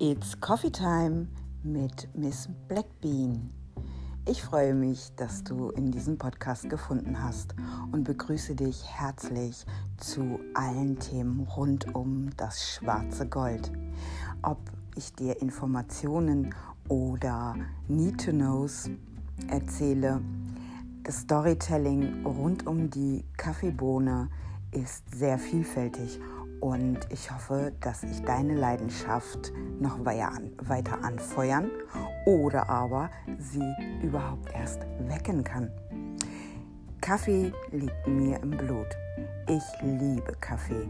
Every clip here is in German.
It's Coffee Time mit Miss Blackbean. Ich freue mich, dass du in diesem Podcast gefunden hast und begrüße dich herzlich zu allen Themen rund um das schwarze Gold. Ob ich dir Informationen oder Need-to-Knows erzähle, das Storytelling rund um die Kaffeebohne ist sehr vielfältig und ich hoffe, dass ich deine Leidenschaft noch weiter anfeuern oder aber sie überhaupt erst wecken kann. Kaffee liegt mir im Blut. Ich liebe Kaffee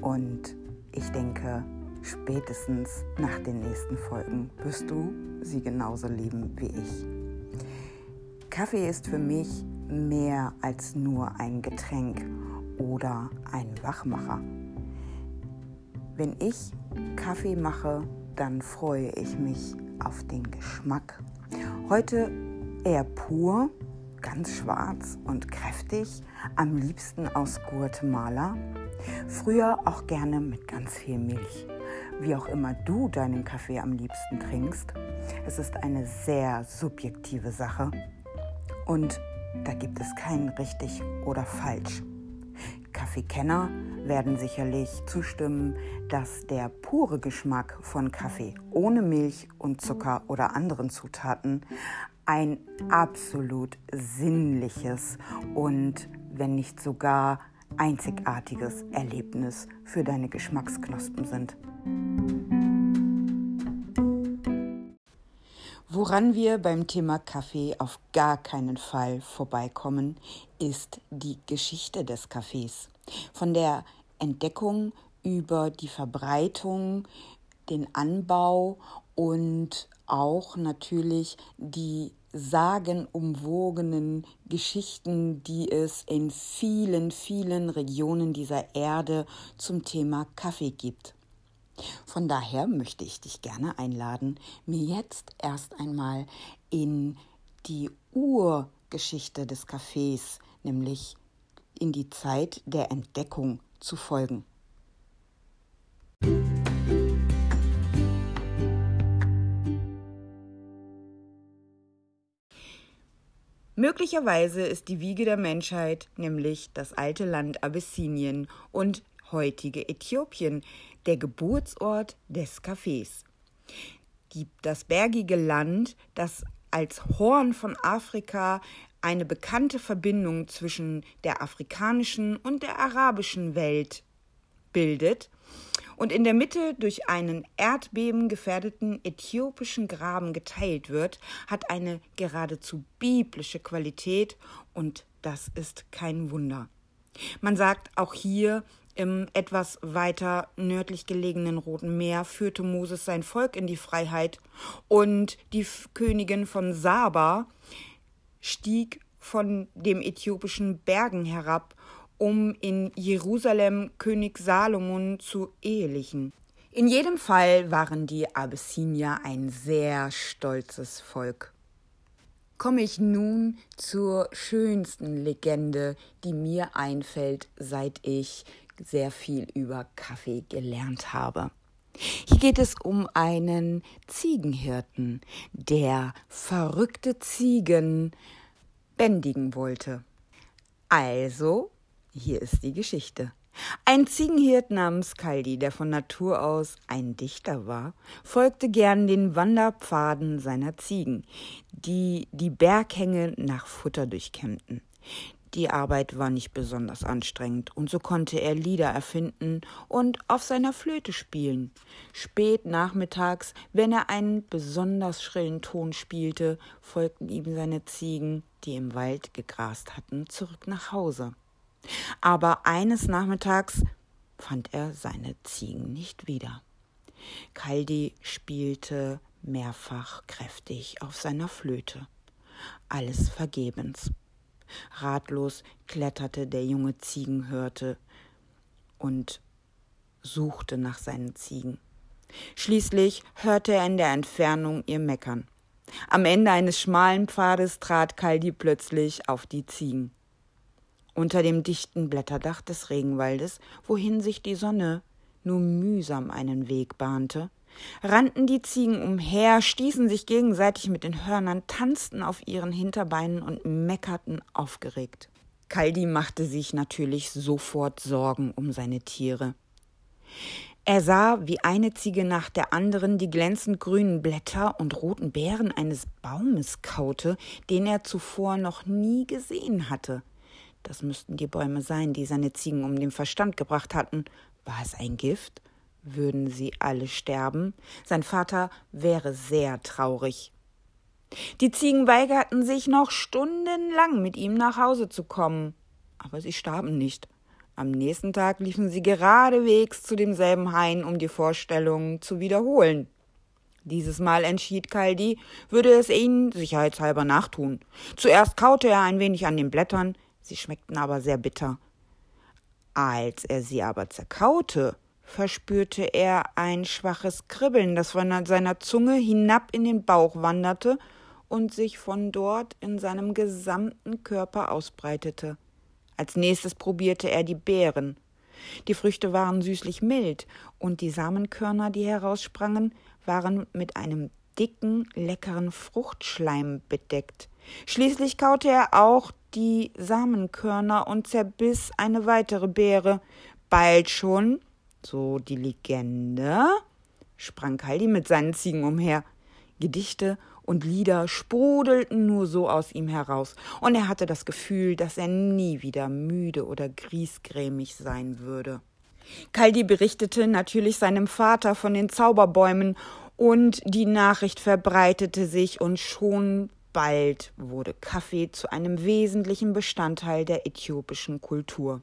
und ich denke, spätestens nach den nächsten Folgen wirst du sie genauso lieben wie ich. Kaffee ist für mich mehr als nur ein Getränk oder ein Wachmacher. Wenn ich Kaffee mache, dann freue ich mich auf den Geschmack. Heute eher pur, ganz schwarz und kräftig, am liebsten aus Guatemala. Früher auch gerne mit ganz viel Milch. Wie auch immer du deinen Kaffee am liebsten trinkst, es ist eine sehr subjektive Sache und da gibt es kein richtig oder falsch. Kaffeekenner werden sicherlich zustimmen, dass der pure Geschmack von Kaffee ohne Milch und Zucker oder anderen Zutaten ein absolut sinnliches und wenn nicht sogar einzigartiges Erlebnis für deine Geschmacksknospen sind. Woran wir beim Thema Kaffee auf gar keinen Fall vorbeikommen, ist die Geschichte des Kaffees. Von der Entdeckung über die Verbreitung, den Anbau und auch natürlich die sagenumwogenen Geschichten, die es in vielen, vielen Regionen dieser Erde zum Thema Kaffee gibt. Von daher möchte ich dich gerne einladen, mir jetzt erst einmal in die Urgeschichte des Kaffees, nämlich in die Zeit der Entdeckung zu folgen. Möglicherweise ist die Wiege der Menschheit nämlich das alte Land Abyssinien und heutige Äthiopien, der Geburtsort des Kaffees. das bergige Land, das als Horn von Afrika eine bekannte Verbindung zwischen der afrikanischen und der arabischen Welt bildet und in der Mitte durch einen Erdbeben gefährdeten äthiopischen Graben geteilt wird, hat eine geradezu biblische Qualität und das ist kein Wunder. Man sagt auch hier, im etwas weiter nördlich gelegenen Roten Meer führte Moses sein Volk in die Freiheit und die Königin von Saba stieg von dem äthiopischen Bergen herab, um in Jerusalem König Salomon zu ehelichen. In jedem Fall waren die Abyssinier ein sehr stolzes Volk. Komme ich nun zur schönsten Legende, die mir einfällt, seit ich sehr viel über Kaffee gelernt habe. Hier geht es um einen Ziegenhirten, der verrückte Ziegen bändigen wollte. Also, hier ist die Geschichte. Ein Ziegenhirt namens Kaldi, der von Natur aus ein Dichter war, folgte gern den Wanderpfaden seiner Ziegen, die die Berghänge nach Futter durchkämmten. Die Arbeit war nicht besonders anstrengend, und so konnte er Lieder erfinden und auf seiner Flöte spielen. Spät nachmittags, wenn er einen besonders schrillen Ton spielte, folgten ihm seine Ziegen, die im Wald gegrast hatten, zurück nach Hause. Aber eines Nachmittags fand er seine Ziegen nicht wieder. Kaldi spielte mehrfach kräftig auf seiner Flöte. Alles vergebens. Ratlos kletterte der junge Ziegenhirte und suchte nach seinen Ziegen. Schließlich hörte er in der Entfernung ihr Meckern. Am Ende eines schmalen Pfades trat Kaldi plötzlich auf die Ziegen. Unter dem dichten Blätterdach des Regenwaldes, wohin sich die Sonne nur mühsam einen Weg bahnte, rannten die Ziegen umher, stießen sich gegenseitig mit den Hörnern, tanzten auf ihren Hinterbeinen und meckerten aufgeregt. Kaldi machte sich natürlich sofort Sorgen um seine Tiere. Er sah, wie eine Ziege nach der anderen die glänzend grünen Blätter und roten Beeren eines Baumes kaute, den er zuvor noch nie gesehen hatte. Das müssten die Bäume sein, die seine Ziegen um den Verstand gebracht hatten. War es ein Gift? Würden sie alle sterben? Sein Vater wäre sehr traurig. Die Ziegen weigerten sich noch stundenlang mit ihm nach Hause zu kommen, aber sie starben nicht. Am nächsten Tag liefen sie geradewegs zu demselben Hain, um die Vorstellung zu wiederholen. Dieses Mal entschied Kaldi, würde es ihnen sicherheitshalber nachtun. Zuerst kaute er ein wenig an den Blättern, sie schmeckten aber sehr bitter. Als er sie aber zerkaute, verspürte er ein schwaches Kribbeln, das von seiner Zunge hinab in den Bauch wanderte und sich von dort in seinem gesamten Körper ausbreitete. Als nächstes probierte er die Beeren. Die Früchte waren süßlich mild, und die Samenkörner, die heraussprangen, waren mit einem dicken, leckeren Fruchtschleim bedeckt. Schließlich kaute er auch die Samenkörner und zerbiss eine weitere Beere. Bald schon, so die Legende, sprang Kaldi mit seinen Ziegen umher. Gedichte und Lieder sprudelten nur so aus ihm heraus, und er hatte das Gefühl, dass er nie wieder müde oder griesgrämig sein würde. Kaldi berichtete natürlich seinem Vater von den Zauberbäumen, und die Nachricht verbreitete sich, und schon bald wurde Kaffee zu einem wesentlichen Bestandteil der äthiopischen Kultur,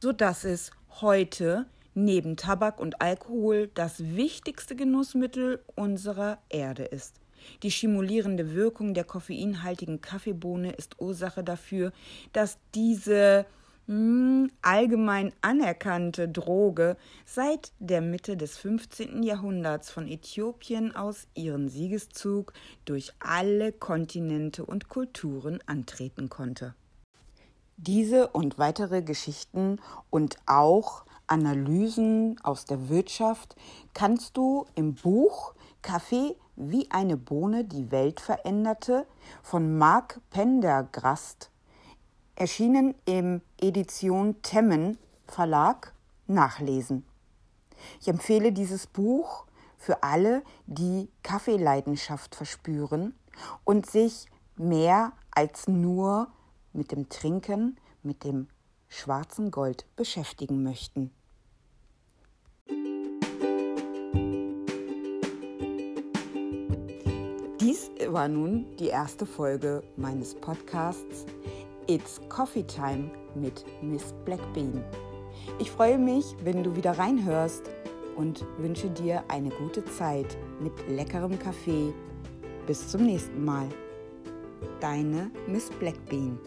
so dass es heute neben Tabak und Alkohol das wichtigste Genussmittel unserer Erde ist. Die stimulierende Wirkung der koffeinhaltigen Kaffeebohne ist Ursache dafür, dass diese hm, allgemein anerkannte Droge seit der Mitte des 15. Jahrhunderts von Äthiopien aus ihren Siegeszug durch alle Kontinente und Kulturen antreten konnte. Diese und weitere Geschichten und auch Analysen aus der Wirtschaft kannst du im Buch Kaffee wie eine Bohne die Welt veränderte von Mark Pendergrast, erschienen im Edition Temmen Verlag, nachlesen. Ich empfehle dieses Buch für alle, die Kaffeeleidenschaft verspüren und sich mehr als nur mit dem Trinken, mit dem schwarzen Gold beschäftigen möchten. Dies war nun die erste Folge meines Podcasts It's Coffee Time mit Miss Blackbean. Ich freue mich, wenn du wieder reinhörst und wünsche dir eine gute Zeit mit leckerem Kaffee. Bis zum nächsten Mal. Deine Miss Blackbean.